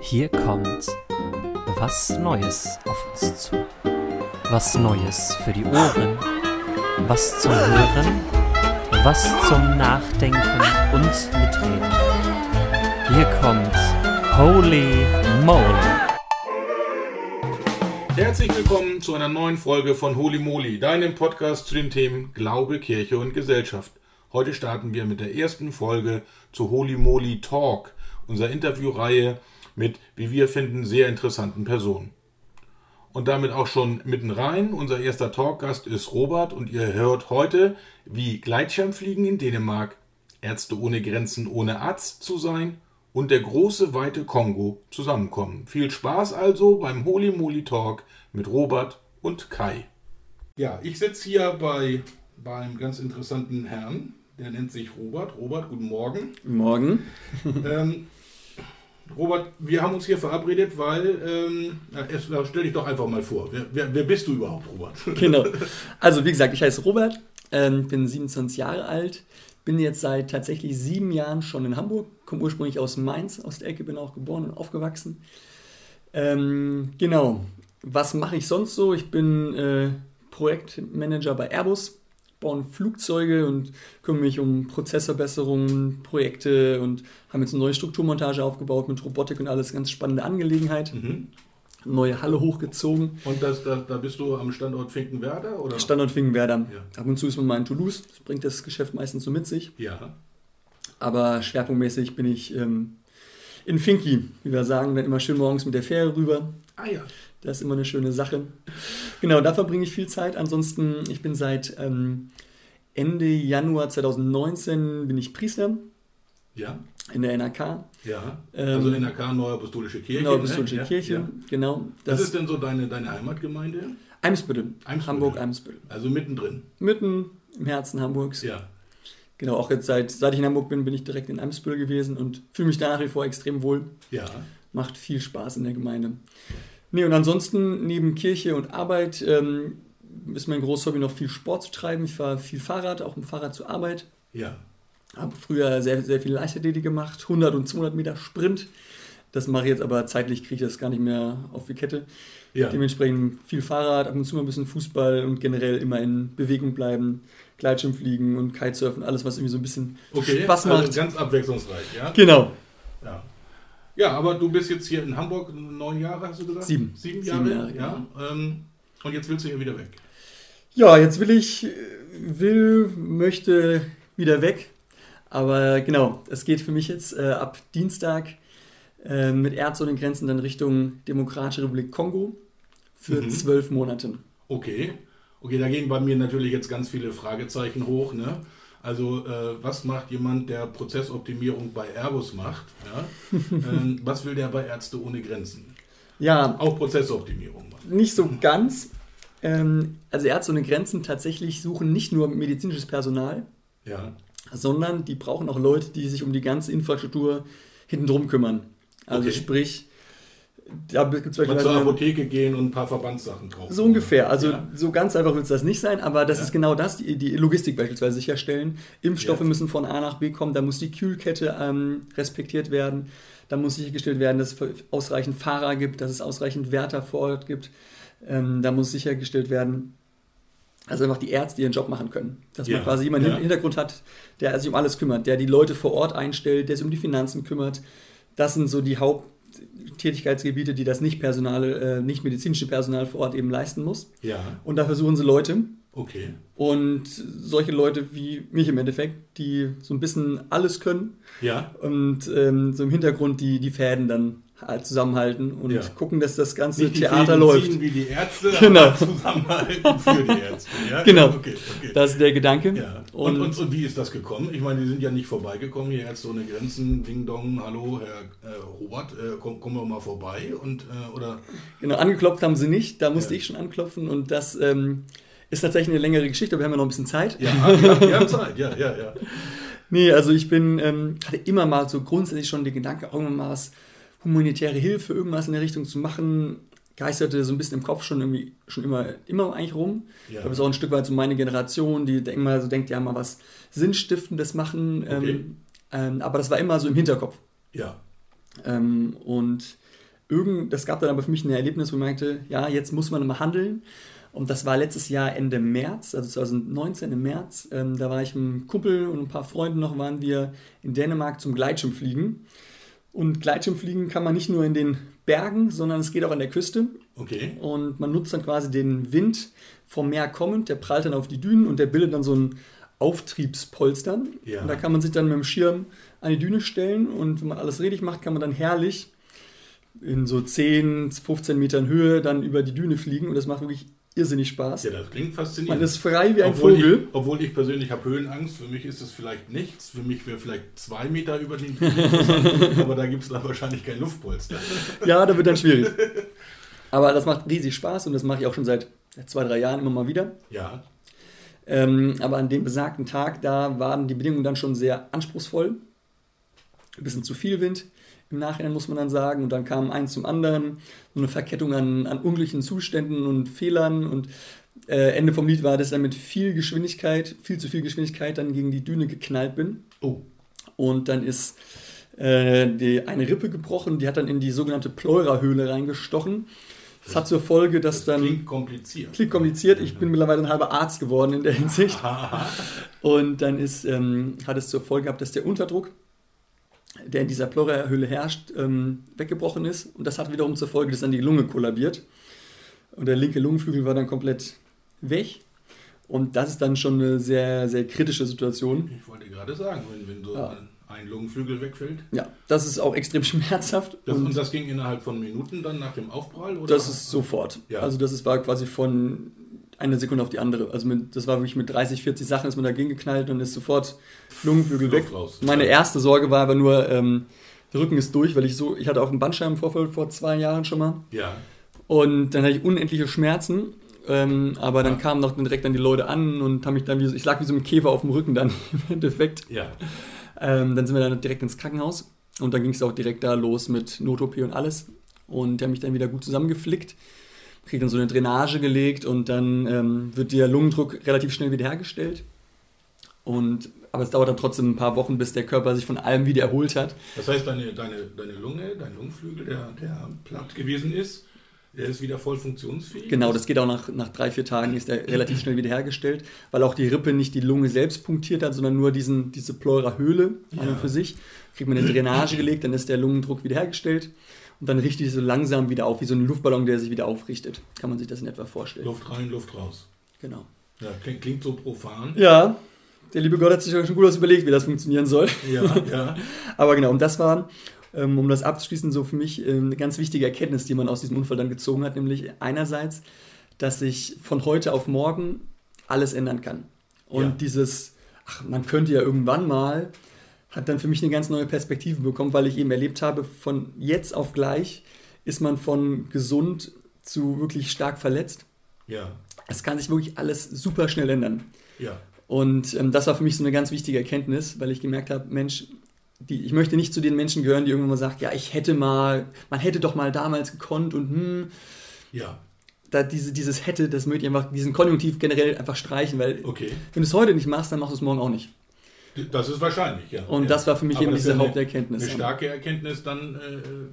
Hier kommt was Neues auf uns zu. Was Neues für die Ohren, was zum Hören, was zum Nachdenken und Mitreden. Hier kommt Holy Moly. Herzlich willkommen zu einer neuen Folge von Holy Moly, deinem Podcast zu den Themen Glaube, Kirche und Gesellschaft. Heute starten wir mit der ersten Folge zu Holy Moly Talk, unserer Interviewreihe mit, wie wir finden, sehr interessanten Personen. Und damit auch schon mitten rein. Unser erster Talkgast ist Robert und ihr hört heute, wie Gleitschirmfliegen in Dänemark, Ärzte ohne Grenzen ohne Arzt zu sein und der große weite Kongo zusammenkommen. Viel Spaß also beim Holy Moly Talk mit Robert und Kai. Ja, ich sitze hier bei, bei einem ganz interessanten Herrn, der nennt sich Robert. Robert, guten Morgen. Morgen. Ähm, Robert, wir haben uns hier verabredet, weil, ähm, na, erst, na, stell dich doch einfach mal vor. Wer, wer, wer bist du überhaupt, Robert? Genau. Also wie gesagt, ich heiße Robert, ähm, bin 27 Jahre alt, bin jetzt seit tatsächlich sieben Jahren schon in Hamburg, komme ursprünglich aus Mainz, aus der Ecke, bin auch geboren und aufgewachsen. Ähm, genau. Was mache ich sonst so? Ich bin äh, Projektmanager bei Airbus, bauen Flugzeuge und kümmere mich um Prozessverbesserungen, Projekte und haben jetzt eine neue Strukturmontage aufgebaut mit Robotik und alles. Ganz spannende Angelegenheit. Mhm. Neue Halle hochgezogen. Und das, da, da bist du am Standort Finkenwerder? Oder? Standort Finkenwerder. Ja. Ab und zu ist man mal in Toulouse. Das bringt das Geschäft meistens so mit sich. Ja. Aber schwerpunktmäßig bin ich ähm, in Finki, wie wir sagen, dann immer schön morgens mit der Fähre rüber. Ah ja. Das ist immer eine schöne Sache. Genau, da verbringe ich viel Zeit. Ansonsten, ich bin seit ähm, Ende Januar 2019 bin ich Priester Ja. in der NRK. Ja. Ähm, also NRK Neue Apostolische Kirche. Genau, Apostolische ne? Kirche. Ja. Genau. Was Das ist denn so deine, deine Heimatgemeinde? Eimsbüttel. Eimsbüttel. Hamburg-Eimsbüttel. Also mittendrin. Mitten im Herzen Hamburgs. Ja. Genau, auch jetzt seit, seit ich in Hamburg bin, bin ich direkt in Eimsbüttel gewesen und fühle mich da nach wie vor extrem wohl. Ja. Macht viel Spaß in der Gemeinde. Nee, und ansonsten neben Kirche und Arbeit ähm, ist mein großes Hobby noch viel Sport zu treiben. Ich fahre viel Fahrrad, auch im Fahrrad zur Arbeit. Ja. Habe früher sehr, sehr viel Leichtathletik gemacht, 100 und 200 Meter Sprint. Das mache ich jetzt aber zeitlich, kriege ich das gar nicht mehr auf die Kette. Ja. Dementsprechend viel Fahrrad, ab und zu mal ein bisschen Fußball und generell immer in Bewegung bleiben. Gleitschirmfliegen und Kitesurfen, alles, was irgendwie so ein bisschen Okay. Spaß macht. Also ganz abwechslungsreich, ja? Genau. Ja. Ja, aber du bist jetzt hier in Hamburg neun Jahre, hast du gesagt? Sieben. Sieben Sieben Jahre, Jahre, ja. Ähm, und jetzt willst du hier wieder weg. Ja, jetzt will ich, will, möchte wieder weg. Aber genau, es geht für mich jetzt äh, ab Dienstag äh, mit Ärzte ohne Grenzen dann Richtung Demokratische Republik Kongo für Mhm. zwölf Monate. Okay. Okay, da gehen bei mir natürlich jetzt ganz viele Fragezeichen hoch. Ne? Also, äh, was macht jemand, der Prozessoptimierung bei Airbus macht? Ja? ähm, was will der bei Ärzte ohne Grenzen? Ja, Auch Prozessoptimierung machen. nicht so ganz. Ähm, also Ärzte ohne Grenzen tatsächlich suchen nicht nur medizinisches Personal, Ja. sondern die brauchen auch Leute, die sich um die ganze Infrastruktur hinten drum kümmern. Also Okay. sprich, da gibt es Mal zur. Apotheke gehen und ein paar Verbandssachen kaufen. So ungefähr. Also Ja. so ganz einfach wird es das nicht sein, aber das Ja. ist genau das, die, die Logistik beispielsweise sicherstellen. Impfstoffe Ja. müssen von A nach B kommen, da muss die Kühlkette ähm, respektiert werden, da muss sichergestellt werden, dass es ausreichend Fahrer gibt, dass es ausreichend Wärter vor Ort gibt, ähm, da muss sichergestellt werden, dass einfach die Ärzte ihren Job machen können. Dass Ja. man quasi jemanden Ja. im Hintergrund hat, der sich um alles kümmert, der die Leute vor Ort einstellt, der sich um die Finanzen kümmert. Das sind so die Haupttätigkeitsgebiete, die das nicht Personal, äh, nicht medizinische Personal vor Ort eben leisten muss. Ja, Und dafür suchen sie Leute. okay. Und solche Leute wie mich im Endeffekt, die so ein bisschen alles können Ja, und ähm, so im Hintergrund die, die Fäden dann zusammenhalten und Ja. gucken, dass das ganze nicht die Theater läuft. ziehen wie die Ärzte, Genau. zusammenhalten für die Ärzte. Ja? Genau. Okay, okay. Das ist der Gedanke. Ja. Und, Und, und, wie ist das gekommen? Ich meine, die sind ja nicht vorbeigekommen, hier Ärzte ohne Grenzen, Ding Dong, hallo, Herr äh, Robert, äh, komm, kommen wir mal vorbei und äh, oder genau, angeklopft haben sie nicht, da musste ich schon anklopfen und das ähm, ist tatsächlich eine längere Geschichte, aber wir haben ja noch ein bisschen Zeit. ja, wir haben Zeit, ja, ja, ja. Nee, also ich bin, ähm, hatte immer mal so grundsätzlich schon den Gedanke, irgendwann mal was humanitäre Hilfe, irgendwas in der Richtung zu machen. Geisterte so ein bisschen im Kopf schon irgendwie schon immer, immer eigentlich rum. Ja. Ich glaube, das ist auch ein Stück weit so meine Generation, die denken mal so denkt, ja, mal was Sinnstiftendes machen. Okay. Ähm, ähm, aber das war immer so im Hinterkopf. Ja, Ähm, und irgend, das gab dann aber für mich ein Erlebnis, wo ich merkte, ja, jetzt muss man mal handeln. Und das war letztes Jahr Ende März, also 2019 im März. Ähm, da war ich mit einem Kumpel und ein paar Freunden noch, waren wir in Dänemark zum Gleitschirmfliegen. Und Gleitschirmfliegen kann man nicht nur in den Bergen, sondern es geht auch an der Küste. Okay. Und man nutzt dann quasi den Wind vom Meer kommend, der prallt dann auf die Dünen und der bildet dann so ein Auftriebspolster. Ja. Und da kann man sich dann mit dem Schirm an die Düne stellen und wenn man alles richtig macht, kann man dann herrlich in so 10, 15 Metern Höhe dann über die Düne fliegen und das macht wirklich irrsinnig Spaß. Ja, das klingt faszinierend. Man ist frei wie ein obwohl Vogel. Ich, obwohl ich persönlich habe Höhenangst, für mich ist es vielleicht nichts. Für mich wäre vielleicht zwei Meter über den aber da gibt es dann wahrscheinlich kein Luftpolster. Ja, da wird dann schwierig. Aber das macht riesig Spaß und das mache ich auch schon seit zwei, drei Jahren immer mal wieder. Ja, Ähm, aber an dem besagten Tag, da waren die Bedingungen dann schon sehr anspruchsvoll. Ein bisschen zu viel Wind im Nachhinein, muss man dann sagen. Und dann kam eins zum anderen. So eine Verkettung an, an unglücklichen Zuständen und Fehlern. Und äh, Ende vom Lied war, dass ich dann mit viel Geschwindigkeit, viel zu viel Geschwindigkeit, dann gegen die Düne geknallt bin. oh, Und dann ist äh, die, eine Rippe gebrochen, die hat dann in die sogenannte Pleurahöhle reingestochen. Das hat zur Folge, dass das dann. klingt kompliziert. Klingt kompliziert. Ich bin mittlerweile ein halber Arzt geworden in der Hinsicht. Und dann ist, ähm, hat es zur Folge gehabt, dass der Unterdruck, der in dieser Pleurahöhle herrscht, ähm, weggebrochen ist. Und das hat wiederum zur Folge, dass dann die Lunge kollabiert. Und der linke Lungenflügel war dann komplett weg. Und das ist dann schon eine sehr, sehr kritische Situation. ich wollte gerade sagen, wenn, wenn so Ja. ein, Lungenflügel wegfällt. Ja, das ist auch extrem schmerzhaft. Das, und, und das ging innerhalb von Minuten dann nach dem Aufprall? Oder? das ist sofort. Ja. Also das ist, war quasi von einer Sekunde auf die andere. Also mit, das war wirklich mit 30, 40 Sachen ist man dagegen geknallt und ist sofort Lungenflügel weg. Raus. Meine erste Sorge war aber nur, ähm, der Rücken ist durch, weil ich so, ich hatte auch einen Bandscheibenvorfall vor zwei Jahren schon mal. Ja, Und dann hatte ich unendliche Schmerzen. Ähm, aber dann Ja. kamen noch direkt dann die Leute an und haben mich dann wie so, ich lag wie so ein Käfer auf dem Rücken dann im Endeffekt. ja. Ähm, dann sind wir dann direkt ins Krankenhaus und dann ging es auch direkt da los mit Not-OP und alles. Und die haben mich dann wieder gut zusammengeflickt, krieg dann so eine Drainage gelegt und dann ähm, wird der Lungendruck relativ schnell wiederhergestellt. Und, aber es dauert dann trotzdem ein paar Wochen, bis der Körper sich von allem wieder erholt hat. Das heißt, deine, deine, deine Lunge, dein Lungenflügel, der, der platt gewesen ist, der ist wieder voll funktionsfähig? Genau, das geht auch nach, nach drei, vier Tagen, ist er relativ schnell wiederhergestellt, weil auch die Rippe nicht die Lunge selbst punktiert hat, sondern nur diesen, diese Pleura-Höhle an Ja. und für sich. Kriegt man eine Drainage gelegt, dann ist der Lungendruck wiederhergestellt und dann richtet es so langsam wieder auf, wie so ein Luftballon, der sich wieder aufrichtet. Kann man sich das in etwa vorstellen. Luft rein, Luft raus. Genau. Ja, klingt, klingt so profan. Ja, der liebe Gott hat sich schon gut was überlegt, wie das funktionieren soll. Ja, ja. Aber genau, und das war, ähm, um das abzuschließen, so für mich ähm, eine ganz wichtige Erkenntnis, die man aus diesem Unfall dann gezogen hat, nämlich einerseits, dass sich von heute auf morgen alles ändern kann. Und Ja. dieses, ach, man könnte ja irgendwann mal, hat dann für mich eine ganz neue Perspektive bekommen, weil ich eben erlebt habe, von jetzt auf gleich ist man von gesund zu wirklich stark verletzt. Ja, Es kann sich wirklich alles super schnell ändern. ja. Und ähm, das war für mich so eine ganz wichtige Erkenntnis, weil ich gemerkt habe, Mensch, die, ich möchte nicht zu den Menschen gehören, die irgendwann mal sagen, ja, ich hätte mal, man hätte doch mal damals gekonnt und hm, Ja, da diese, dieses hätte, das möchte ich einfach, diesen Konjunktiv generell einfach streichen, weil okay. wenn du es heute nicht machst, dann machst du es morgen auch nicht. Das ist wahrscheinlich, ja. Und ja. das war für mich Aber eben diese eine- Haupterkenntnis. Eine starke Erkenntnis, dann äh,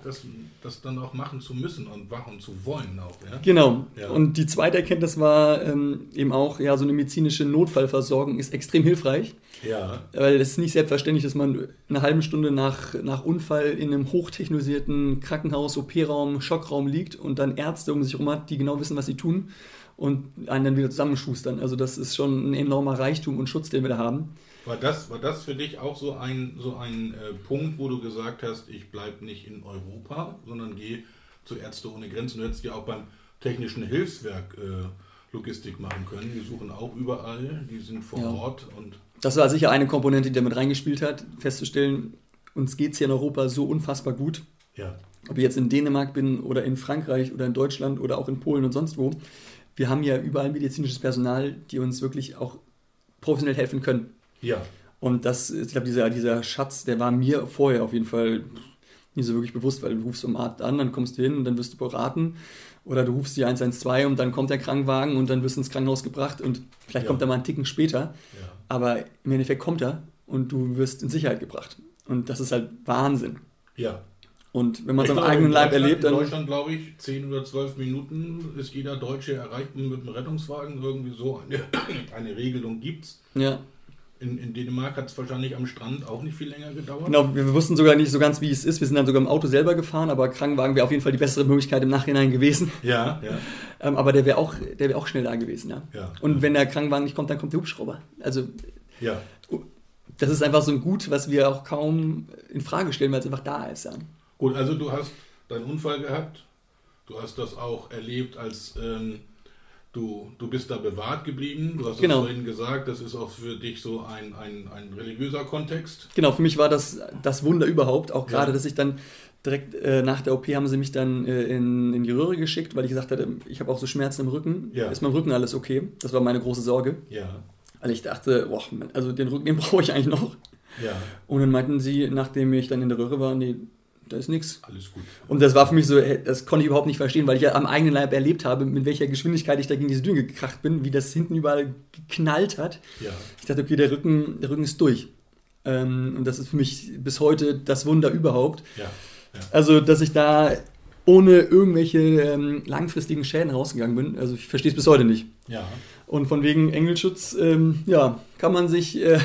das, das dann auch machen zu müssen und machen zu wollen auch. Ja? Genau. Ja. Und die zweite Erkenntnis war ähm, eben auch, ja, so eine medizinische Notfallversorgung ist extrem hilfreich. Ja, Weil es ist nicht selbstverständlich, dass man eine halbe Stunde nach, nach Unfall in einem hochtechnisierten Krankenhaus, OP-Raum, Schockraum liegt und dann Ärzte um sich herum hat, die genau wissen, was sie tun und einen dann wieder zusammenschustern. Also das ist schon ein enormer Reichtum und Schutz, den wir da haben. War das, war das für dich auch so ein, so ein äh, Punkt, wo du gesagt hast, ich bleibe nicht in Europa, sondern gehe zu Ärzte ohne Grenzen? Du hättest ja auch beim Technischen Hilfswerk äh, Logistik machen können. Die suchen auch überall, die sind vor Ja. Ort und Das war sicher eine Komponente, die damit reingespielt hat, festzustellen, uns geht es hier in Europa so unfassbar gut. ja, ob ich jetzt in Dänemark bin oder in Frankreich oder in Deutschland oder auch in Polen und sonst wo, wir haben ja überall medizinisches Personal, die uns wirklich auch professionell helfen können. Ja, Und das, ich glaube, dieser, dieser Schatz, der war mir vorher auf jeden Fall nie so wirklich bewusst, weil du rufst beim Arzt an, dann kommst du hin und dann wirst du beraten. Oder du rufst die 112 und dann kommt der Krankenwagen und dann wirst du ins Krankenhaus gebracht und vielleicht Ja. kommt er mal einen Ticken später. ja. Aber im Endeffekt kommt er und du wirst in Sicherheit gebracht. Und das ist halt Wahnsinn. Ja, Und wenn man es am eigenen in Leib erlebt, In dann. Deutschland, glaube ich, 10 oder 12 Minuten ist jeder Deutsche erreicht mit einem Rettungswagen. Irgendwie so eine, eine Regelung gibt es. Ja, In, in Dänemark hat es wahrscheinlich am Strand auch nicht viel länger gedauert. genau. Wir wussten sogar nicht so ganz, wie es ist. Wir sind dann sogar im Auto selber gefahren, aber Krankenwagen wäre auf jeden Fall die bessere Möglichkeit im Nachhinein gewesen. Ja, ja. Ähm, aber der wäre auch, der wäre auch schnell da gewesen, ja. Ja. Und wenn der Krankenwagen nicht kommt, dann kommt der Hubschrauber. Also Ja, das ist einfach so ein Gut, was wir auch kaum in Frage stellen, weil es einfach da ist, ja. gut, also du hast deinen Unfall gehabt. Du hast das auch erlebt, als ähm, du, du bist da bewahrt geblieben. Du hast es Genau. vorhin gesagt, das ist auch für dich so ein, ein, ein religiöser Kontext. Genau, für mich war das das Wunder überhaupt, auch gerade, Ja. dass ich dann direkt äh, nach der OP haben sie mich dann äh, in, in die Röhre geschickt, weil ich gesagt hatte, ich habe auch so Schmerzen im Rücken. Ja. Ist mein Rücken alles okay? Das war meine große Sorge. Ja, Weil ich dachte, boah, also den Rücken, den brauche ich eigentlich noch. ja, Und dann meinten sie, nachdem ich dann in der Röhre war, nee, da ist nichts. alles gut. Und das war für mich so, äh, das konnte ich überhaupt nicht verstehen, weil ich ja am eigenen Leib erlebt habe, mit welcher Geschwindigkeit ich da gegen diese Düne gekracht bin, wie das hinten überall geknallt hat. Ja, Ich dachte, okay, der Rücken, der Rücken ist durch. Ähm, und das ist für mich bis heute das Wunder überhaupt. ja, Also, dass ich da ohne irgendwelche ähm, langfristigen Schäden rausgegangen bin. Also, ich verstehe es bis heute nicht. ja. Und von wegen Engelschutz, ähm, ja, kann man sich äh,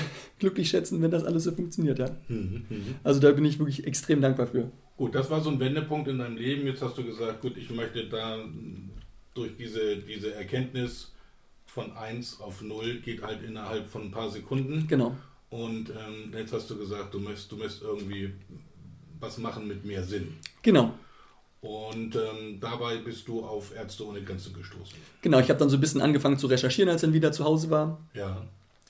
glücklich schätzen, wenn das alles so funktioniert, ja. Mhm, mhm. Also, da bin ich wirklich extrem dankbar für. Gut, das war so ein Wendepunkt in deinem Leben. Jetzt hast du gesagt, gut, ich möchte da durch diese, diese Erkenntnis von 1 auf 0 geht halt innerhalb von ein paar Sekunden. Genau. Und ähm, jetzt hast du gesagt, du möchtest, du möchtest irgendwie was machen mit mehr Sinn. Genau. Und ähm, dabei bist du auf Ärzte ohne Grenzen gestoßen. Genau, ich habe dann so ein bisschen angefangen zu recherchieren, als ich dann wieder zu Hause war. Ja,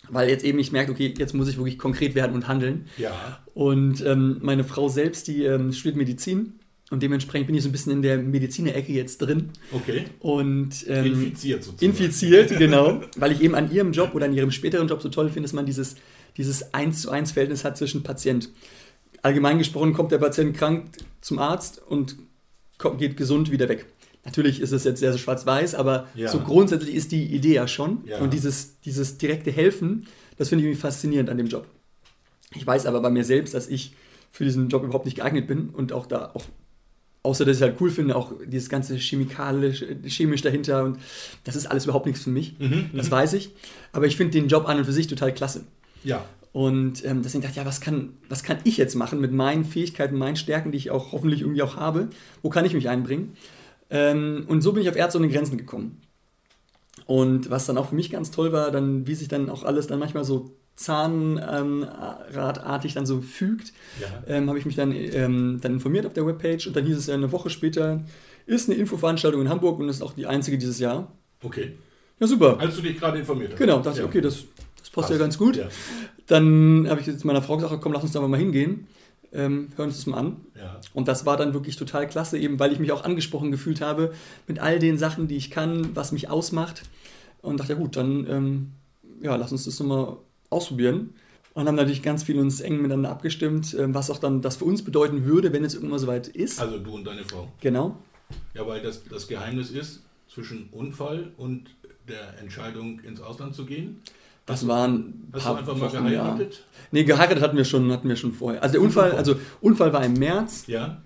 Weil jetzt eben ich merke, okay, jetzt muss ich wirklich konkret werden und handeln. ja, Und ähm, meine Frau selbst, die ähm, studiert Medizin. Und dementsprechend bin ich so ein bisschen in der Mediziner-Ecke jetzt drin. okay. Und ähm, Infiziert sozusagen. infiziert, genau. Weil ich eben an ihrem Job oder an ihrem späteren Job so toll finde, dass man dieses, dieses 1 zu 1 Verhältnis hat zwischen Patient. Allgemein gesprochen kommt der Patient krank zum Arzt und geht gesund wieder weg. Natürlich ist es jetzt sehr so schwarz-weiß, aber Ja. so grundsätzlich ist die Idee ja schon. Ja. Und dieses, dieses direkte Helfen, das finde ich irgendwie faszinierend an dem Job. Ich weiß aber bei mir selbst, dass ich für diesen Job überhaupt nicht geeignet bin und auch da auch, außer dass ich es halt cool finde, auch dieses ganze chemikalisch, chemisch dahinter und das ist alles überhaupt nichts für mich. Mhm, Das weiß ich. Aber ich finde den Job an und für sich total klasse. Ja, Und ähm, deswegen dachte ich, ja, was kann, was kann ich jetzt machen mit meinen Fähigkeiten, meinen Stärken, die ich auch hoffentlich irgendwie auch habe? Wo kann ich mich einbringen? Ähm, und so bin ich auf Ärzte ohne Grenzen gekommen. Und was dann auch für mich ganz toll war, dann, wie sich dann auch alles dann manchmal so zahnradartig dann so fügt, ja. ähm, habe ich mich dann, ähm, dann informiert auf der Webpage und dann hieß es ja eine Woche später, ist eine Infoveranstaltung in Hamburg und ist auch die einzige dieses Jahr. Okay. Ja, super. Als du dich gerade informiert hast. Genau, dachte Ja. ich, okay, das, das passt ja Passt. ganz gut. Ja. Dann habe ich jetzt meiner Frau gesagt, komm, lass uns da mal hingehen. Ähm, hören uns das mal an. Ja. Und das war dann wirklich total klasse, eben weil ich mich auch angesprochen gefühlt habe mit all den Sachen, die ich kann, was mich ausmacht. Und dachte, ja gut, dann ähm, ja, lass uns das nochmal ausprobieren. Und haben natürlich ganz viel uns eng miteinander abgestimmt, ähm, was auch dann das für uns bedeuten würde, wenn es irgendwann soweit ist. Also du und deine Frau. Genau. Ja, weil das, das Geheimnis ist, zwischen Unfall und der Entscheidung ins Ausland zu gehen. Das waren ein Hast paar du einfach mal geheiratet? Nee, geheiratet hatten wir schon, hatten wir schon vorher. Also der Unfall, also Unfall war im März. Ja.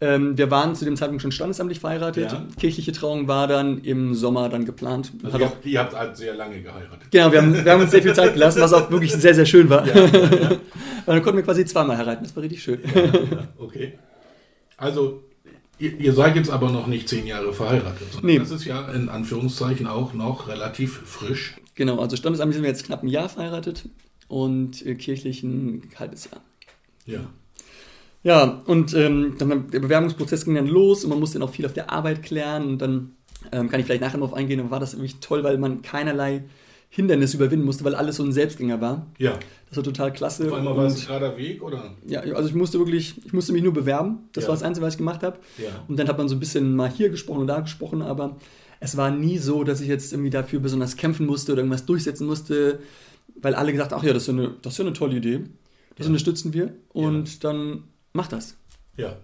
Ähm, wir waren zu dem Zeitpunkt schon standesamtlich verheiratet. Ja. Kirchliche Trauung war dann im Sommer dann geplant. Also Hat ihr, auch, habt, ihr habt halt sehr lange geheiratet. genau, wir haben, wir haben uns sehr viel Zeit gelassen, was auch wirklich sehr, sehr schön war. Ja, ja, ja. Dann konnten wir quasi zweimal heiraten. Das war richtig schön. Ja, okay. Also, ihr, ihr seid jetzt aber noch nicht zehn Jahre verheiratet. Nee. Das ist ja in Anführungszeichen auch noch relativ frisch. Genau, also standesamtlich sind wir jetzt knapp ein Jahr verheiratet und äh, kirchlich ein halbes Jahr. Ja. Ja, und ähm, dann der Bewerbungsprozess ging dann los und man musste dann auch viel auf der Arbeit klären und dann ähm, kann ich vielleicht nachher noch eingehen, dann war das irgendwie toll, weil man keinerlei Hindernis überwinden musste, weil alles so ein Selbstgänger war. Ja. Das war total klasse. Auf einmal war es ein gerader Weg, oder? ja, also ich musste wirklich, ich musste mich nur bewerben. Das Ja. war das Einzige, was ich gemacht habe. Ja. Und dann hat man so ein bisschen mal hier gesprochen und da gesprochen, aber es war nie so, dass ich jetzt irgendwie dafür besonders kämpfen musste oder irgendwas durchsetzen musste, weil alle gesagt haben, ach ja, das ist ja eine, das ist ja eine tolle Idee. Das Ja. unterstützen wir und dann mach das. Ja.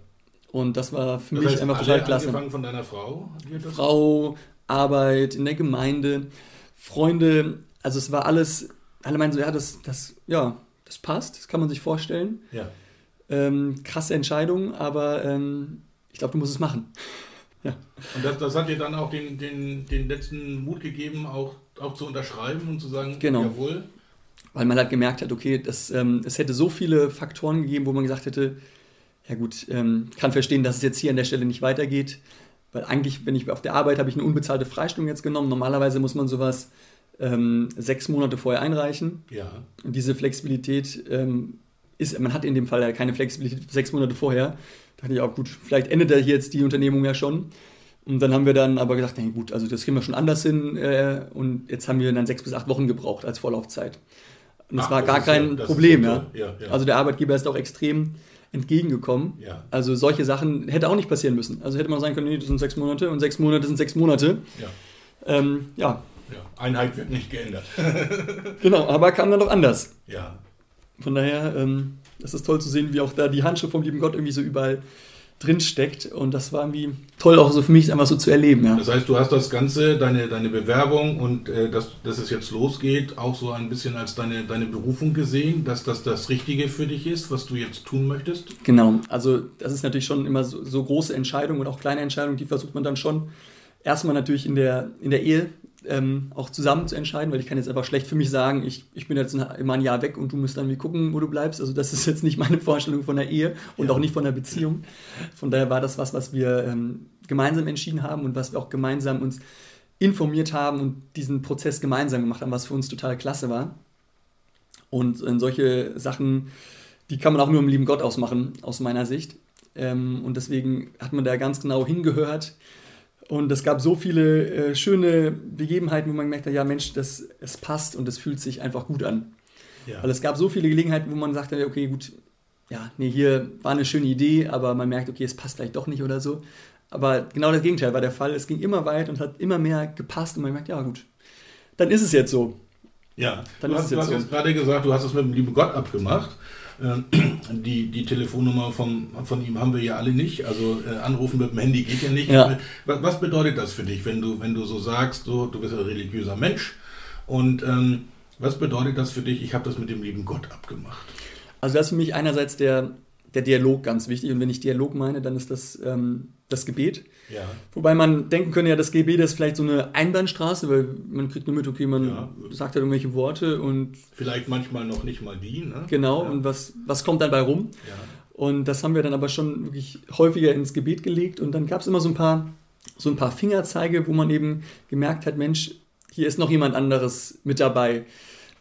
Und das war für Das mich heißt, einfach total klasse. angefangen von deiner Frau? Frau, Arbeit in der Gemeinde, Freunde, also es war alles, alle meinten so, ja, das, das, ja, das passt, das kann man sich vorstellen. Ja. Ähm, krasse Entscheidung, aber ähm, ich glaube, du musst es machen. ja. Und das, das, hat dir dann auch den, den, den letzten Mut gegeben, auch, auch zu unterschreiben und zu sagen, genau. jawohl. Weil man halt gemerkt hat, okay, das, ähm, es hätte so viele Faktoren gegeben, wo man gesagt hätte, ja gut, ähm, kann verstehen, dass es jetzt hier an der Stelle nicht weitergeht. Weil eigentlich, wenn ich auf der Arbeit habe ich eine unbezahlte Freistunde jetzt genommen. Normalerweise muss man sowas ähm, sechs Monate vorher einreichen. Ja. Und diese Flexibilität ähm, ist, man hat in dem Fall ja keine Flexibilität sechs Monate vorher. Da dachte ich auch, gut, vielleicht endet da jetzt die Unternehmung ja schon. Und dann haben wir dann aber gesagt, nee, gut, also das kriegen wir schon anders hin. Äh, und jetzt haben wir dann sechs bis acht Wochen gebraucht als Vorlaufzeit. Und das Ach, war das gar kein ja, Problem. Ja, ja. Also der Arbeitgeber ist auch extrem entgegengekommen. Ja. Also solche Sachen hätte auch nicht passieren müssen. Also hätte man sagen können, nee, das sind sechs Monate und sechs Monate sind sechs Monate. Ja. Ähm, ja. ja. Einheit wird nicht geändert. genau, aber kam dann doch anders. Ja. Von daher, ähm, das ist toll zu sehen, wie auch da die Handschuhe vom lieben Gott irgendwie so überall drin steckt. Und das war irgendwie toll, auch so für mich einfach so zu erleben. Ja. Das heißt, du hast das Ganze, deine, deine Bewerbung und äh, dass, dass es jetzt losgeht, auch so ein bisschen als deine, deine Berufung gesehen, dass das das Richtige für dich ist, was du jetzt tun möchtest? Genau, also das ist natürlich schon immer so, so große Entscheidungen und auch kleine Entscheidungen, die versucht man dann schon erstmal natürlich in der, in der Ehe ähm, auch zusammen zu entscheiden, weil ich kann jetzt einfach schlecht für mich sagen, ich, ich bin jetzt immer ein Jahr weg und du musst dann wie gucken, wo du bleibst. Also das ist jetzt nicht meine Vorstellung von der Ehe und ja. auch nicht von der Beziehung. Von daher war das was, was wir ähm, gemeinsam entschieden haben und was wir auch gemeinsam uns informiert haben und diesen Prozess gemeinsam gemacht haben, was für uns total klasse war. Und äh, solche Sachen, die kann man auch nur im lieben Gott ausmachen, aus meiner Sicht. Ähm, und deswegen hat man da ganz genau hingehört und es gab so viele äh, schöne Begebenheiten, wo man gemerkt hat, ja Mensch, das, es passt und es fühlt sich einfach gut an. Ja. Weil es gab so viele Gelegenheiten, wo man sagte, okay, gut, ja, nee, hier war eine schöne Idee, aber man merkt, okay, es passt vielleicht doch nicht oder so. Aber genau das Gegenteil war der Fall. Es ging immer weit und hat immer mehr gepasst und man merkt, ja gut, dann ist es jetzt so. Ja, dann du hast, jetzt, du hast so. jetzt gerade gesagt, du hast es mit dem lieben Gott abgemacht. Ähm, die, die Telefonnummer vom, von ihm haben wir ja alle nicht. Also äh, anrufen mit dem Handy geht ja nicht. Ja. Was, was, bedeutet das für dich, wenn du, wenn du so sagst, so, du bist ein religiöser Mensch und ähm, was bedeutet das für dich, ich habe das mit dem lieben Gott abgemacht? Also das ist für mich einerseits der, der Dialog ganz wichtig. Und wenn ich Dialog meine, dann ist das ähm, das Gebet. Ja. Wobei man denken könnte, ja, das Gebet ist vielleicht so eine Einbahnstraße, weil man kriegt nur mit, okay, man ja. sagt halt irgendwelche Worte und. Vielleicht manchmal noch nicht mal die, ne? Genau, ja. und was, was kommt dann bei rum? Ja. Und das haben wir dann aber schon wirklich häufiger ins Gebet gelegt. Und dann gab es immer so ein paar, so ein paar Fingerzeige, wo man eben gemerkt hat, Mensch, hier ist noch jemand anderes mit dabei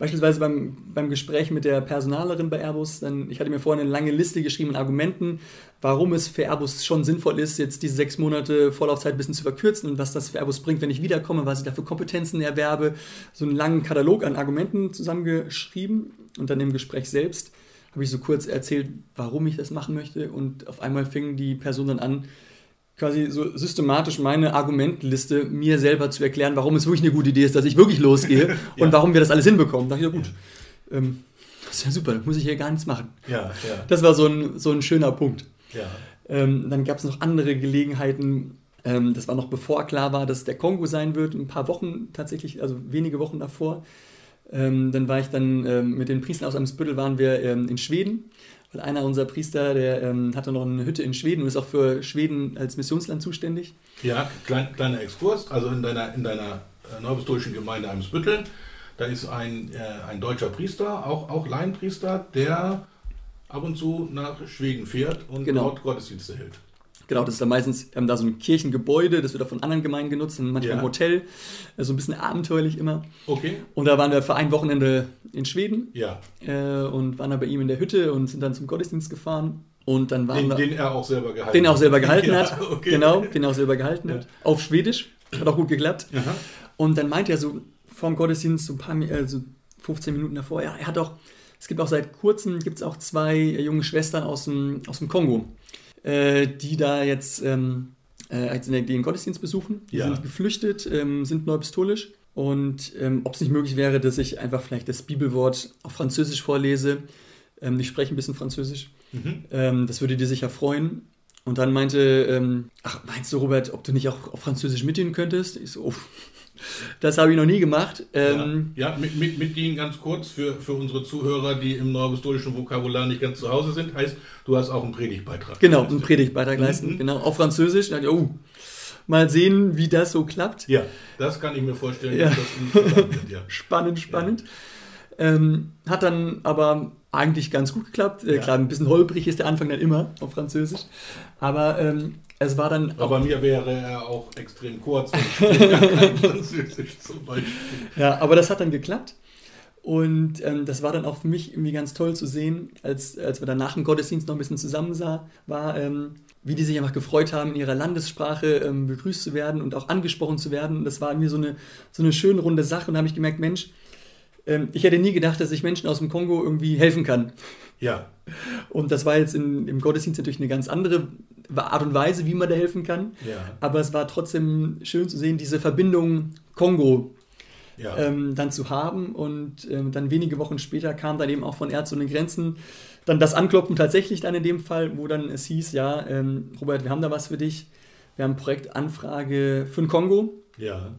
beispielsweise beim, beim Gespräch mit der Personalerin bei Airbus, dann, ich hatte mir vorhin eine lange Liste geschrieben an Argumenten, warum es für Airbus schon sinnvoll ist, jetzt diese sechs Monate Vorlaufzeit ein bisschen zu verkürzen und was das für Airbus bringt, wenn ich wiederkomme, was ich da für Kompetenzen erwerbe. So einen langen Katalog an Argumenten zusammengeschrieben und dann im Gespräch selbst habe ich so kurz erzählt, warum ich das machen möchte und auf einmal fing die Person dann an, quasi so systematisch meine Argumentliste mir selber zu erklären, warum es wirklich eine gute Idee ist, dass ich wirklich losgehe ja. und warum wir das alles hinbekommen. Da dachte ich, ja gut, ja. Ähm, das ist ja super, muss ich hier gar nichts machen. Ja, ja. Das war so ein, so ein schöner Punkt. Ja. Ähm, dann gab es noch andere Gelegenheiten, ähm, das war noch bevor klar war, dass der Kongo sein wird, ein paar Wochen tatsächlich, also wenige Wochen davor. Ähm, dann war ich dann ähm, mit den Priestern aus Amsbüttel waren wir ähm, in Schweden weil einer unserer Priester, der ähm, hatte noch eine Hütte in Schweden und ist auch für Schweden als Missionsland zuständig. Ja, klein, kleiner Exkurs. Also in deiner, in deiner äh, neubistorischen Gemeinde Eimsbüttel, da ist ein, äh, ein deutscher Priester, auch, auch Laienpriester, der ab und zu nach Schweden fährt und genau. dort Gottesdienste hält. Genau, das ist dann meistens, wir haben da so ein Kirchengebäude, das wird auch von anderen Gemeinden genutzt, manchmal ja. ein Hotel, so ein bisschen abenteuerlich immer. Okay. Und da waren wir für ein Wochenende in Schweden ja. äh, und waren da bei ihm in der Hütte und sind dann zum Gottesdienst gefahren. Und dann waren den, wir, den er auch selber gehalten Den er auch selber gehalten ja, hat. Okay. Genau, den er auch selber gehalten ja. hat. Auf Schwedisch. Hat auch gut geklappt. Aha. Und dann meinte er so vor dem Gottesdienst, so ein paar, also 15 Minuten davor, ja, er hat auch, es gibt auch seit kurzem, gibt es auch zwei junge Schwestern aus dem, aus dem Kongo äh, die da jetzt ähm, äh, den Gottesdienst besuchen. Die ja. sind geflüchtet, ähm, sind neupistolisch. Und ähm, ob es nicht möglich wäre, dass ich einfach vielleicht das Bibelwort auf Französisch vorlese. Ähm, ich spreche ein bisschen Französisch. Mhm. Ähm, das würde dir sicher freuen. Und dann meinte, ähm, ach, meinst du, Robert, ob du nicht auch auf Französisch mitdienen könntest? Ich so, oh, das habe ich noch nie gemacht. Ähm, ja, ja, mit, mit, mit Ihnen ganz kurz für, für unsere Zuhörer, die im neuapostolischen Vokabular nicht ganz zu Hause sind, heißt, du hast auch einen Predigtbeitrag. Genau, einen Predigtbeitrag leisten, mhm. genau, auf Französisch. Da, oh, mal sehen, wie das so klappt. Ja, das kann ich mir vorstellen. Ja. Wird, ja. spannend, spannend. Ähm, hat dann aber eigentlich ganz gut geklappt. Äh, klar, ein bisschen holprig ist der Anfang dann immer auf Französisch. Aber ähm, es war dann. Aber mir wäre er auch extrem kurz. Französisch zum Beispiel. Ja, aber das hat dann geklappt. Und ähm, das war dann auch für mich irgendwie ganz toll zu sehen, als, als wir dann nach dem Gottesdienst noch ein bisschen zusammen sah, war, ähm, wie die sich einfach gefreut haben, in ihrer Landessprache ähm, begrüßt zu werden und auch angesprochen zu werden. Und das war irgendwie so eine, so eine schöne runde Sache. Und da habe ich gemerkt, Mensch, ich hätte nie gedacht, dass ich Menschen aus dem Kongo irgendwie helfen kann. Ja. Und das war jetzt in, im Gottesdienst natürlich eine ganz andere Art und Weise, wie man da helfen kann. Ja. Aber es war trotzdem schön zu sehen, diese Verbindung Kongo ja. ähm, dann zu haben. Und ähm, dann wenige Wochen später kam dann eben auch von Ärzte ohne Grenzen dann das Anklopfen tatsächlich dann in dem Fall, wo dann es hieß, ja, ähm, Robert, wir haben da was für dich. Wir haben Projektanfrage für den Kongo. Ja.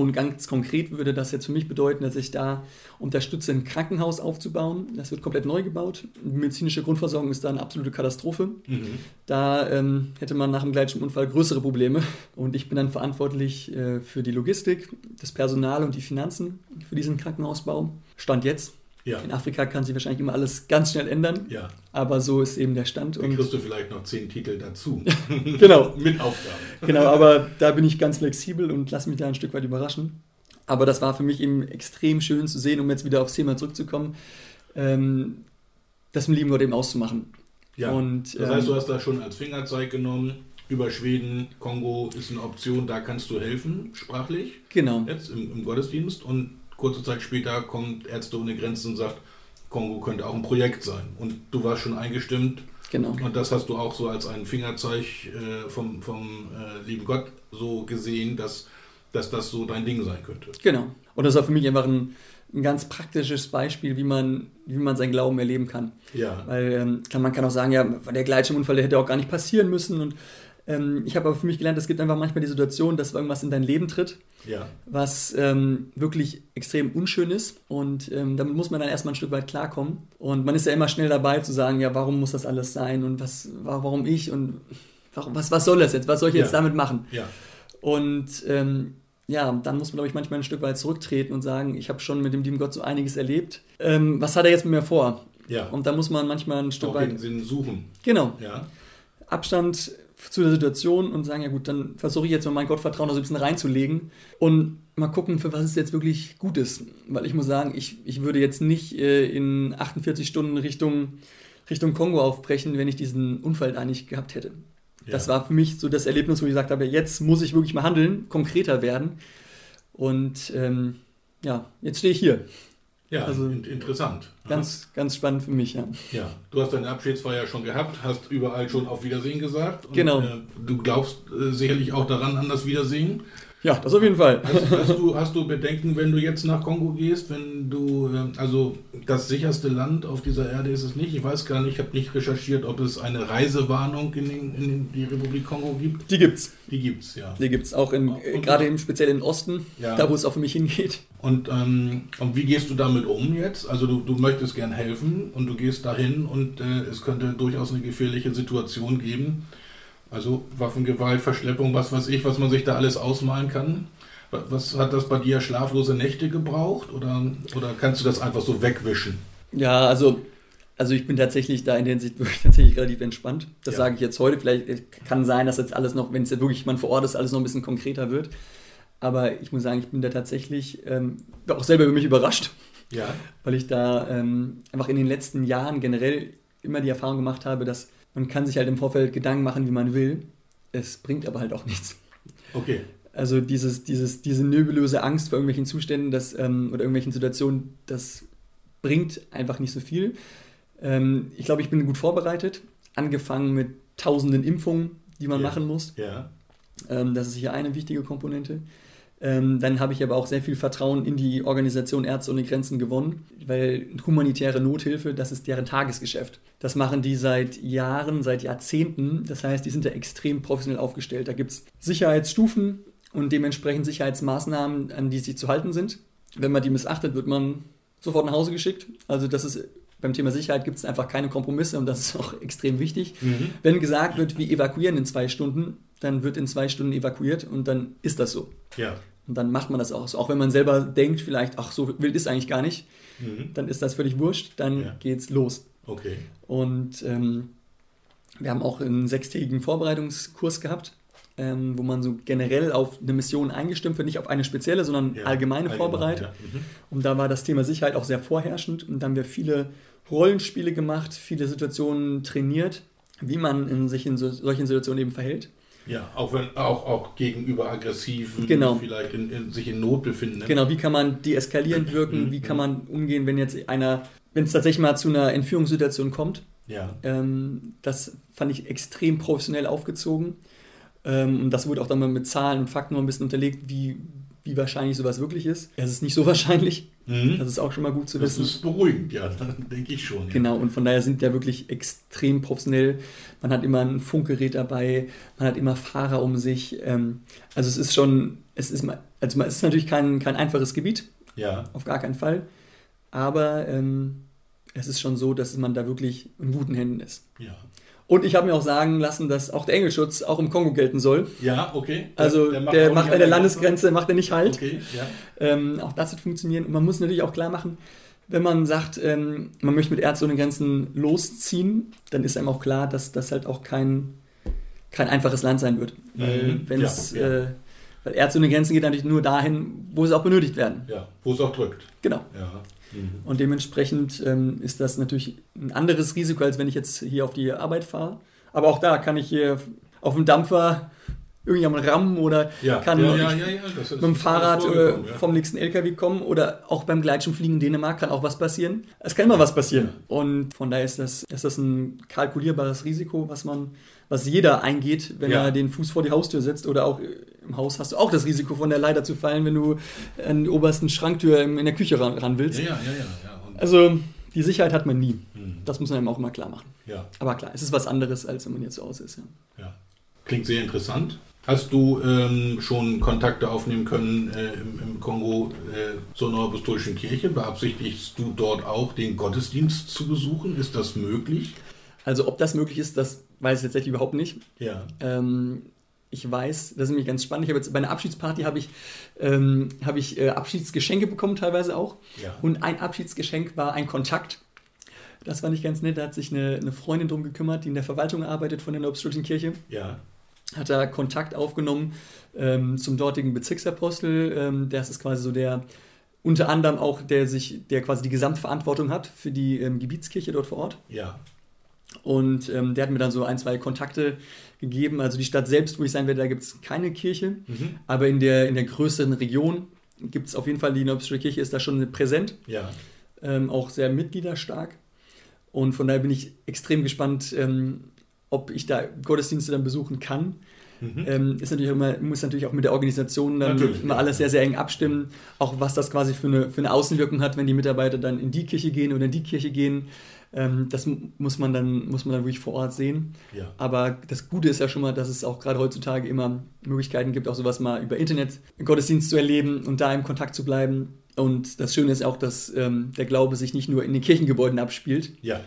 Und ganz konkret würde das jetzt für mich bedeuten, dass ich da unterstütze, ein Krankenhaus aufzubauen. Das wird komplett neu gebaut. Die medizinische Grundversorgung ist da eine absolute Katastrophe. Mhm. Da ähm, hätte man nach dem gleichen Unfall größere Probleme. Und ich bin dann verantwortlich äh, für die Logistik, das Personal und die Finanzen für diesen Krankenhausbau. Stand jetzt. Ja. In Afrika kann sich wahrscheinlich immer alles ganz schnell ändern. Ja. Aber so ist eben der Stand. Dann kriegst du vielleicht noch zehn Titel dazu. genau. Mit Aufgaben. Genau, aber da bin ich ganz flexibel und lasse mich da ein Stück weit überraschen. Aber das war für mich eben extrem schön zu sehen, um jetzt wieder aufs Thema zurückzukommen, ähm, das mit lieben Gott eben auszumachen. Ja. Und, das heißt, du ähm, hast da schon als Fingerzeig genommen, über Schweden, Kongo ist eine Option, da kannst du helfen, sprachlich. Genau. Jetzt im, im Gottesdienst. Und kurze Zeit später kommt Ärzte ohne Grenzen und sagt, Kongo könnte auch ein Projekt sein. Und du warst schon eingestimmt. Genau. Und das hast du auch so als ein Fingerzeig äh, vom, vom äh, lieben Gott so gesehen, dass, dass das so dein Ding sein könnte. Genau. Und das war für mich einfach ein, ein ganz praktisches Beispiel, wie man, wie man seinen Glauben erleben kann. Ja. Weil ähm, man kann auch sagen, ja, der Gleitschirmunfall, der hätte auch gar nicht passieren müssen. Und ähm, ich habe aber für mich gelernt, es gibt einfach manchmal die Situation, dass irgendwas in dein Leben tritt, ja. was ähm, wirklich extrem unschön ist. Und ähm, damit muss man dann erstmal ein Stück weit klarkommen. Und man ist ja immer schnell dabei zu sagen, ja, warum muss das alles sein und was, warum ich und warum, was, was soll das jetzt? Was soll ich jetzt ja. damit machen? Ja. Und ähm, ja, dann muss man, glaube ich, manchmal ein Stück weit zurücktreten und sagen, ich habe schon mit dem lieben Gott so einiges erlebt. Ähm, was hat er jetzt mit mir vor? Ja. Und da muss man manchmal ein Stück Auch weit. Den Sinn suchen. Genau. Ja. Abstand zu der Situation und sagen, ja gut, dann versuche ich jetzt mal mein Gottvertrauen da so ein bisschen reinzulegen und mal gucken, für was es jetzt wirklich gut ist. Weil ich muss sagen, ich, ich würde jetzt nicht äh, in 48 Stunden Richtung, Richtung Kongo aufbrechen, wenn ich diesen Unfall da nicht gehabt hätte. Ja. Das war für mich so das Erlebnis, wo ich gesagt habe, jetzt muss ich wirklich mal handeln, konkreter werden. Und ähm, ja, jetzt stehe ich hier. Ja, also interessant. Ganz, ja. ganz spannend für mich, ja. Ja, du hast deine Abschiedsfeier schon gehabt, hast überall schon auf Wiedersehen gesagt. Und, genau. Äh, du glaubst äh, sicherlich auch daran an das Wiedersehen. Ja, das auf jeden Fall. Hast, hast, du, hast du Bedenken, wenn du jetzt nach Kongo gehst, wenn du, ähm, also das sicherste Land auf dieser Erde ist es nicht. Ich weiß gar nicht, ich habe nicht recherchiert, ob es eine Reisewarnung in, den, in die Republik Kongo gibt. Die gibt's. Die gibt's, ja. Die gibt's auch in, gerade im speziell im Osten, ja. da wo es auch für mich hingeht. Und, ähm, und wie gehst du damit um jetzt? Also du, du möchtest gern helfen und du gehst dahin und äh, es könnte durchaus eine gefährliche Situation geben. Also Waffengewalt, Verschleppung, was weiß ich, was man sich da alles ausmalen kann. Was hat das bei dir schlaflose Nächte gebraucht oder, oder kannst du das einfach so wegwischen? Ja, also, also ich bin tatsächlich da in der Hinsicht wirklich tatsächlich relativ entspannt. Das ja. sage ich jetzt heute. Vielleicht kann sein, dass jetzt alles noch, wenn es wirklich man vor Ort ist, alles noch ein bisschen konkreter wird. Aber ich muss sagen, ich bin da tatsächlich ähm, auch selber über mich überrascht. Ja. Weil ich da ähm, einfach in den letzten Jahren generell immer die Erfahrung gemacht habe, dass man kann sich halt im Vorfeld Gedanken machen, wie man will. Es bringt aber halt auch nichts. Okay. Also dieses, dieses, diese nebulöse Angst vor irgendwelchen Zuständen das, ähm, oder irgendwelchen Situationen, das bringt einfach nicht so viel. Ähm, ich glaube, ich bin gut vorbereitet, angefangen mit tausenden Impfungen, die man ja. machen muss. Ja. Ähm, das ist hier eine wichtige Komponente. Ähm, dann habe ich aber auch sehr viel Vertrauen in die Organisation Ärzte ohne Grenzen gewonnen, weil humanitäre Nothilfe, das ist deren Tagesgeschäft. Das machen die seit Jahren, seit Jahrzehnten. Das heißt, die sind da extrem professionell aufgestellt. Da gibt es Sicherheitsstufen und dementsprechend Sicherheitsmaßnahmen, an die sie zu halten sind. Wenn man die missachtet, wird man sofort nach Hause geschickt. Also das ist beim Thema Sicherheit gibt es einfach keine Kompromisse und das ist auch extrem wichtig. Mhm. Wenn gesagt wird, wir evakuieren in zwei Stunden, dann wird in zwei Stunden evakuiert und dann ist das so. Ja. Und dann macht man das auch so. Auch wenn man selber denkt, vielleicht, ach, so wild ist eigentlich gar nicht, mhm. dann ist das völlig wurscht, dann ja. geht's los. Okay. Und ähm, wir haben auch einen sechstägigen Vorbereitungskurs gehabt, ähm, wo man so generell auf eine Mission eingestimmt wird, nicht auf eine spezielle, sondern ja, allgemeine allgemein, vorbereitet. Ja. Mhm. Und da war das Thema Sicherheit auch sehr vorherrschend. Und dann haben wir viele Rollenspiele gemacht, viele Situationen trainiert, wie man in sich in so, solchen Situationen eben verhält. Ja, auch wenn auch, auch gegenüber aggressiven, genau. vielleicht in, in, sich in Not befinden. Ne? Genau, wie kann man deeskalierend wirken, wie kann man umgehen, wenn jetzt einer, wenn es tatsächlich mal zu einer Entführungssituation kommt. Ja. Ähm, das fand ich extrem professionell aufgezogen. Ähm, und das wurde auch dann mal mit Zahlen und Fakten noch ein bisschen unterlegt, wie, wie wahrscheinlich sowas wirklich ist. Es ist nicht so wahrscheinlich. Mhm. Das ist auch schon mal gut zu das wissen. Das ist beruhigend, ja, denke ich schon. Ja. Genau, und von daher sind der wirklich extrem professionell. Man hat immer ein Funkgerät dabei, man hat immer Fahrer um sich. Ähm, also es ist schon, es ist, also es ist natürlich kein, kein einfaches Gebiet. Ja. Auf gar keinen Fall. Aber ähm, es ist schon so, dass man da wirklich in guten Händen ist. Ja. Und ich habe mir auch sagen lassen, dass auch der Engelschutz auch im Kongo gelten soll. Ja, okay. Also der, der macht, der macht an der Landesgrenze, macht er nicht halt. Okay, ja. Ähm, auch das wird funktionieren. Und man muss natürlich auch klar machen, wenn man sagt, ähm, man möchte mit Ärzte ohne Grenzen losziehen, dann ist einem auch klar, dass das halt auch kein, kein einfaches Land sein wird. Weil, mhm. wenn ja, es, ja. Äh, weil Ärzte ohne Grenzen geht natürlich nur dahin, wo sie auch benötigt werden. Ja, wo es auch drückt. Genau. Ja. Mhm. Und dementsprechend ähm, ist das natürlich ein anderes Risiko, als wenn ich jetzt hier auf die Arbeit fahre. Aber auch da kann ich hier auf dem Dampfer irgendjemand rammen oder ja, kann ja, ja, mit dem Fahrrad äh, vom nächsten LKW kommen oder auch beim Gleitschirmfliegen in Dänemark kann auch was passieren. Es kann immer was passieren. Und von daher ist das, ist das ein kalkulierbares Risiko, was man, was jeder eingeht, wenn er den Fuß vor die Haustür setzt oder auch im Haus hast du auch das Risiko von der Leiter zu fallen, wenn du an die obersten Schranktür in der Küche ran, ran willst. Ja, ja, ja. ja. also die Sicherheit hat man nie. Hm. Das muss man eben auch mal klar machen. Ja. Aber klar, es ist was anderes, als wenn man jetzt zu Hause ist. Ja. ja. Klingt sehr interessant. Hast du ähm, schon Kontakte aufnehmen können äh, im, im, Kongo äh, zur Neuapostolischen Kirche? Beabsichtigst du dort auch den Gottesdienst zu besuchen? Ist das möglich? Also ob das möglich ist, das weiß ich tatsächlich überhaupt nicht. Ja. Ähm, ich weiß, das ist nämlich ganz spannend. Ich habe jetzt bei einer Abschiedsparty habe ich, ähm, hab ich äh, Abschiedsgeschenke bekommen, teilweise auch. Ja. Und ein Abschiedsgeschenk war ein Kontakt. Das fand ich ganz nett. Da hat sich eine, eine Freundin drum gekümmert, die in der Verwaltung arbeitet von der Neuobströischen Kirche. Ja. Hat da Kontakt aufgenommen ähm, zum dortigen Bezirksapostel. Ähm, das ist quasi so der, unter anderem auch, der sich, der quasi die Gesamtverantwortung hat für die ähm, Gebietskirche dort vor Ort. Ja. Und ähm, der hat mir dann so ein, zwei Kontakte gegeben. Also die Stadt selbst, wo ich sein werde, da gibt es keine Kirche. Mhm. Aber in der, in der größeren Region gibt es auf jeden Fall, die Neubischer Kirche ist da schon präsent. Ja. Ähm, auch sehr mitgliederstark. Und von daher bin ich extrem gespannt, ähm, ob ich da Gottesdienste dann besuchen kann. Mhm. Ähm, ist natürlich immer, muss natürlich auch mit der Organisation dann natürlich, immer ja. alles sehr, sehr eng abstimmen. Auch was das quasi für eine, für eine Außenwirkung hat, wenn die Mitarbeiter dann in die Kirche gehen oder in die Kirche gehen. Ähm, das muss man, dann, muss man dann wirklich vor Ort sehen. Ja. Aber das Gute ist ja schon mal, dass es auch gerade heutzutage immer Möglichkeiten gibt, auch sowas mal über Internet im Gottesdienst zu erleben und da im Kontakt zu bleiben. Und das Schöne ist auch, dass ähm, der Glaube sich nicht nur in den Kirchengebäuden abspielt. Ja.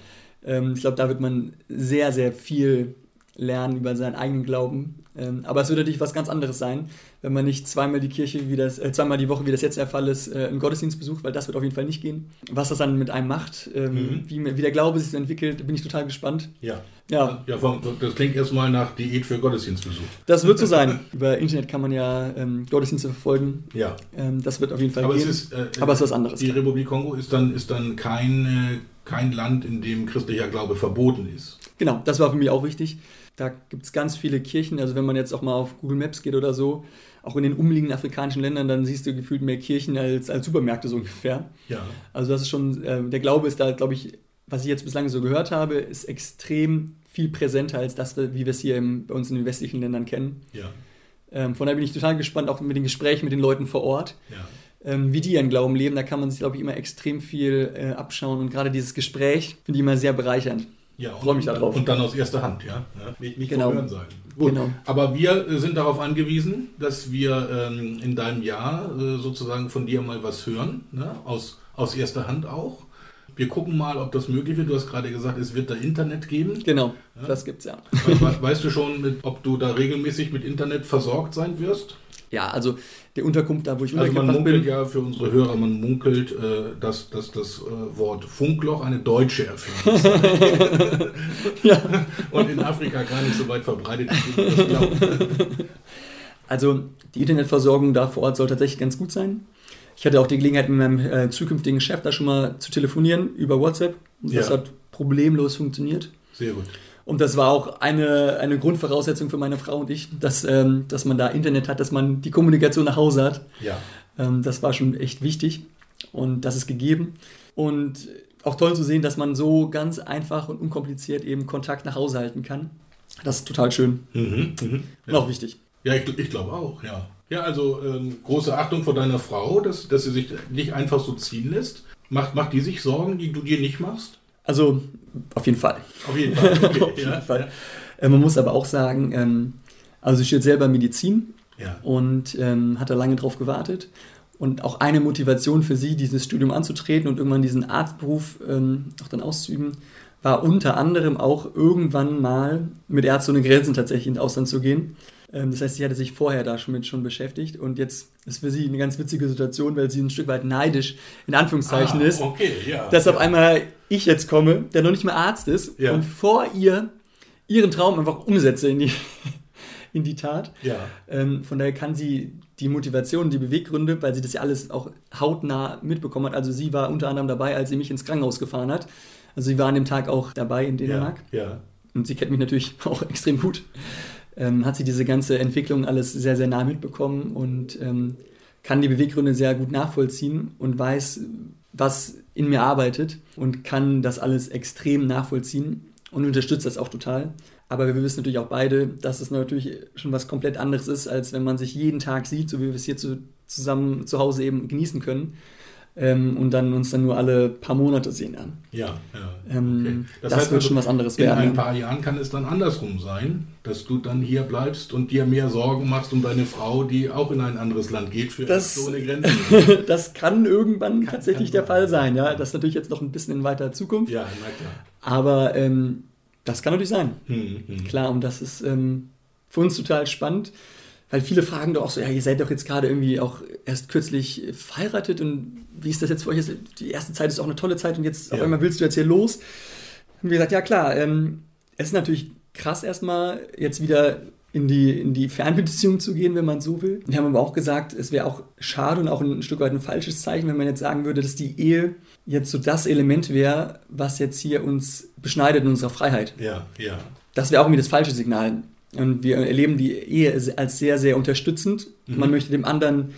Ähm, ich glaube, da wird man sehr, sehr viel lernen über seinen eigenen Glauben. Ähm, aber es wird natürlich was ganz anderes sein, wenn man nicht zweimal die Kirche, wie das, äh, zweimal die Woche, wie das jetzt der Fall ist, äh, einen Gottesdienst besucht, weil das wird auf jeden Fall nicht gehen. Was das dann mit einem macht, ähm, mhm. wie, wie der Glaube sich entwickelt, bin ich total gespannt. Ja. Ja. ja das klingt erstmal nach Diät für Gottesdienstbesuch. Das wird so sein. Über Internet kann man ja ähm, Gottesdienste verfolgen. Ja. Ähm, das wird auf jeden Fall aber gehen. Es ist, äh, aber es ist was anderes. Die Republik Kongo ist dann, ist dann kein, äh, kein Land, in dem christlicher Glaube verboten ist. Genau, das war für mich auch wichtig. Da gibt es ganz viele Kirchen. Also wenn man jetzt auch mal auf Google Maps geht oder so, auch in den umliegenden afrikanischen Ländern, dann siehst du gefühlt mehr Kirchen als, als Supermärkte so ungefähr. Ja. Also das ist schon, äh, der Glaube ist da, glaube ich, was ich jetzt bislang so gehört habe, ist extrem viel präsenter als das, wie wir es hier im, bei uns in den westlichen Ländern kennen. Ja. Ähm, von daher bin ich total gespannt, auch mit den Gesprächen mit den Leuten vor Ort, Ja. ähm, wie die ihren Glauben leben. Da kann man sich, glaube ich, immer extrem viel äh, abschauen. Und gerade dieses Gespräch finde ich immer sehr bereichernd. Ja, Freu mich da drauf. Und dann aus erster Hand, ja. ja nicht nicht Genau. vom Hörensagen. Gut. Genau. Aber wir äh, sind darauf angewiesen, dass wir ähm, in deinem Jahr äh, sozusagen von dir mal was hören, ne? aus, aus erster Hand auch. Wir gucken mal, ob das möglich wird. Du hast gerade gesagt, es wird da Internet geben. Genau, das gibt's ja. We- we- Weißt du schon, mit, ob du da regelmäßig mit Internet versorgt sein wirst? Ja, also die Unterkunft, da wo ich Also man munkelt bin. ja für unsere Hörer, man munkelt, äh, dass, dass das äh, Wort Funkloch eine deutsche Erfindung ist. Ja. Und in Afrika gar nicht so weit verbreitet ist, das glaubt. Also die Internetversorgung da vor Ort soll tatsächlich ganz gut sein. Ich hatte auch die Gelegenheit, mit meinem äh, zukünftigen Chef da schon mal zu telefonieren über WhatsApp. Und das Ja. hat problemlos funktioniert. Sehr gut. Und das war auch eine, eine Grundvoraussetzung für meine Frau und ich, dass, ähm, dass man da Internet hat, dass man die Kommunikation nach Hause hat. Ja. Ähm, das war schon echt wichtig und das ist gegeben. Und auch toll zu sehen, dass man so ganz einfach und unkompliziert eben Kontakt nach Hause halten kann. Das ist total schön Mhm, mhm. und auch wichtig. Ja, ich, ich glaube auch, ja. Ja, also ähm, große Achtung vor deiner Frau, dass, dass sie sich nicht einfach so ziehen lässt. Macht, macht die sich Sorgen, die du dir nicht machst? Also auf jeden Fall. Auf jeden Fall. Okay, auf jeden ja, Fall. Äh, man muss aber auch sagen, ähm, also sie studiert selber Medizin Ja. und ähm, hat da lange drauf gewartet. Und auch eine Motivation für sie, dieses Studium anzutreten und irgendwann diesen Arztberuf ähm, auch dann auszuüben, war unter anderem auch irgendwann mal mit Ärzte ohne Grenzen tatsächlich ins Ausland zu gehen. Ähm, das heißt, sie hatte sich vorher da schon mit schon beschäftigt und jetzt ist für sie eine ganz witzige Situation, weil sie ein Stück weit neidisch in Anführungszeichen Ah, ist, Okay, ja. dass auf einmal ich jetzt komme, der noch nicht mehr Arzt ist Ja. und vor ihr ihren Traum einfach umsetze in die, in die Tat. Ja. Ähm, von daher kann sie die Motivation, die Beweggründe, weil sie das ja alles auch hautnah mitbekommen hat. Also sie war unter anderem dabei, als sie mich ins Krankenhaus gefahren hat. Also sie war an dem Tag auch dabei in Ja. Dänemark. ja. Und sie kennt mich natürlich auch extrem gut. Ähm, hat sie diese ganze Entwicklung alles sehr, sehr nah mitbekommen und ähm, kann die Beweggründe sehr gut nachvollziehen und weiß, was in mir arbeitet und kann das alles extrem nachvollziehen und unterstützt das auch total. Aber wir wissen natürlich auch beide, dass es natürlich schon was komplett anderes ist, als wenn man sich jeden Tag sieht, so wie wir es hier zu, zusammen zu Hause eben genießen können. Ähm, und dann uns dann nur alle paar Monate sehen dann. Ja, ja. Ähm, Okay. das wird schon was anderes in werden, ein ja. paar Jahren kann es dann andersrum sein, dass du dann hier bleibst und dir mehr Sorgen machst um deine Frau, die auch in ein anderes Land geht für Das- ohne Grenzen. Das kann irgendwann tatsächlich kann der Fall sein, ja. Das ist natürlich jetzt noch ein bisschen in weiter Zukunft. ja, na klar. Aber ähm, das kann natürlich sein. Hm, hm. Klar, und das ist ähm, für uns total spannend, weil viele fragen doch auch so, ja, ihr seid doch jetzt gerade irgendwie auch erst kürzlich verheiratet und wie ist das jetzt für euch? Die erste Zeit ist auch eine tolle Zeit und jetzt auf Ja. einmal willst du jetzt hier los. Und wir gesagt, ja klar, ähm, es ist natürlich krass erstmal jetzt wieder in die, in die Fernbeziehung zu gehen, wenn man so will. Wir haben aber auch gesagt, es wäre auch schade und auch ein Stück weit ein falsches Zeichen, wenn man jetzt sagen würde, dass die Ehe jetzt so das Element wäre, was jetzt hier uns beschneidet in unserer Freiheit. Ja, ja. Das wäre auch irgendwie das falsche Signal. Und wir erleben die Ehe als sehr, sehr unterstützend. Man möchte dem anderen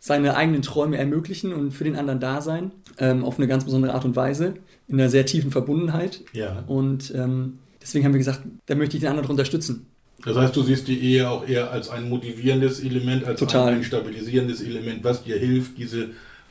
seine eigenen Träume ermöglichen und für den anderen da sein, ähm, auf eine ganz besondere Art und Weise, in einer sehr tiefen Verbundenheit. Ja. Und ähm, deswegen haben wir gesagt, da möchte ich den anderen unterstützen. Das heißt, du siehst die Ehe auch eher als ein motivierendes Element, als Total. ein stabilisierendes Element, was dir hilft, diese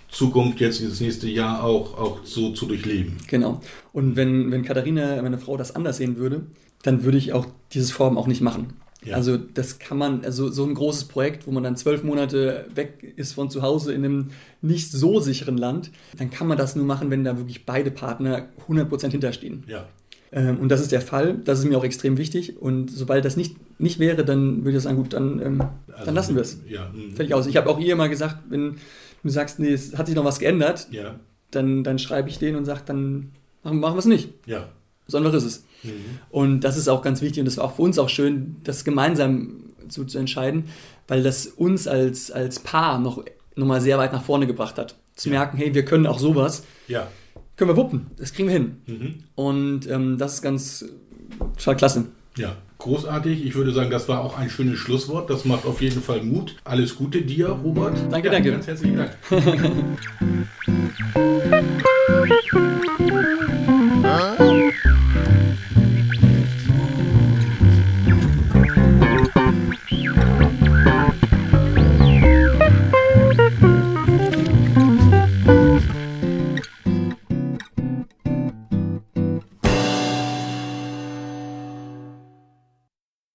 Zukunft jetzt, dieses nächste Jahr auch, auch so zu durchleben. Genau. Und wenn, wenn Katharina, meine Frau, das anders sehen würde, dann würde ich auch dieses Vorhaben auch nicht machen. Ja. Also das kann man, also so ein großes Projekt, wo man dann zwölf Monate weg ist von zu Hause in einem nicht so sicheren Land, dann kann man das nur machen, wenn da wirklich beide Partner 100% hinterstehen. Ja. Ähm, und das ist der Fall, das ist mir auch extrem wichtig. Und sobald das nicht, nicht wäre, dann würde ich sagen, gut, dann, ähm, Also, dann lassen wir es. Ja. hm. Fertig aus. Ich habe auch ihr mal gesagt, wenn du sagst, nee, es hat sich noch was geändert, Ja. dann, dann schreibe ich den und sage, dann machen, machen wir es nicht. Ja. So einfach ist es. Mhm. Und das ist auch ganz wichtig und das war auch für uns auch schön, das gemeinsam zu, zu entscheiden, weil das uns als, als Paar noch, noch mal sehr weit nach vorne gebracht hat. Zu Ja. merken, hey, wir können auch sowas, Ja. können wir wuppen, das kriegen wir hin. Mhm. Und ähm, das ist ganz total klasse. Ja, großartig. Ich würde sagen, das war auch ein schönes Schlusswort. Das macht auf jeden Fall Mut. Alles Gute dir, Robert. Danke, ja, danke. Ganz herzlichen Dank.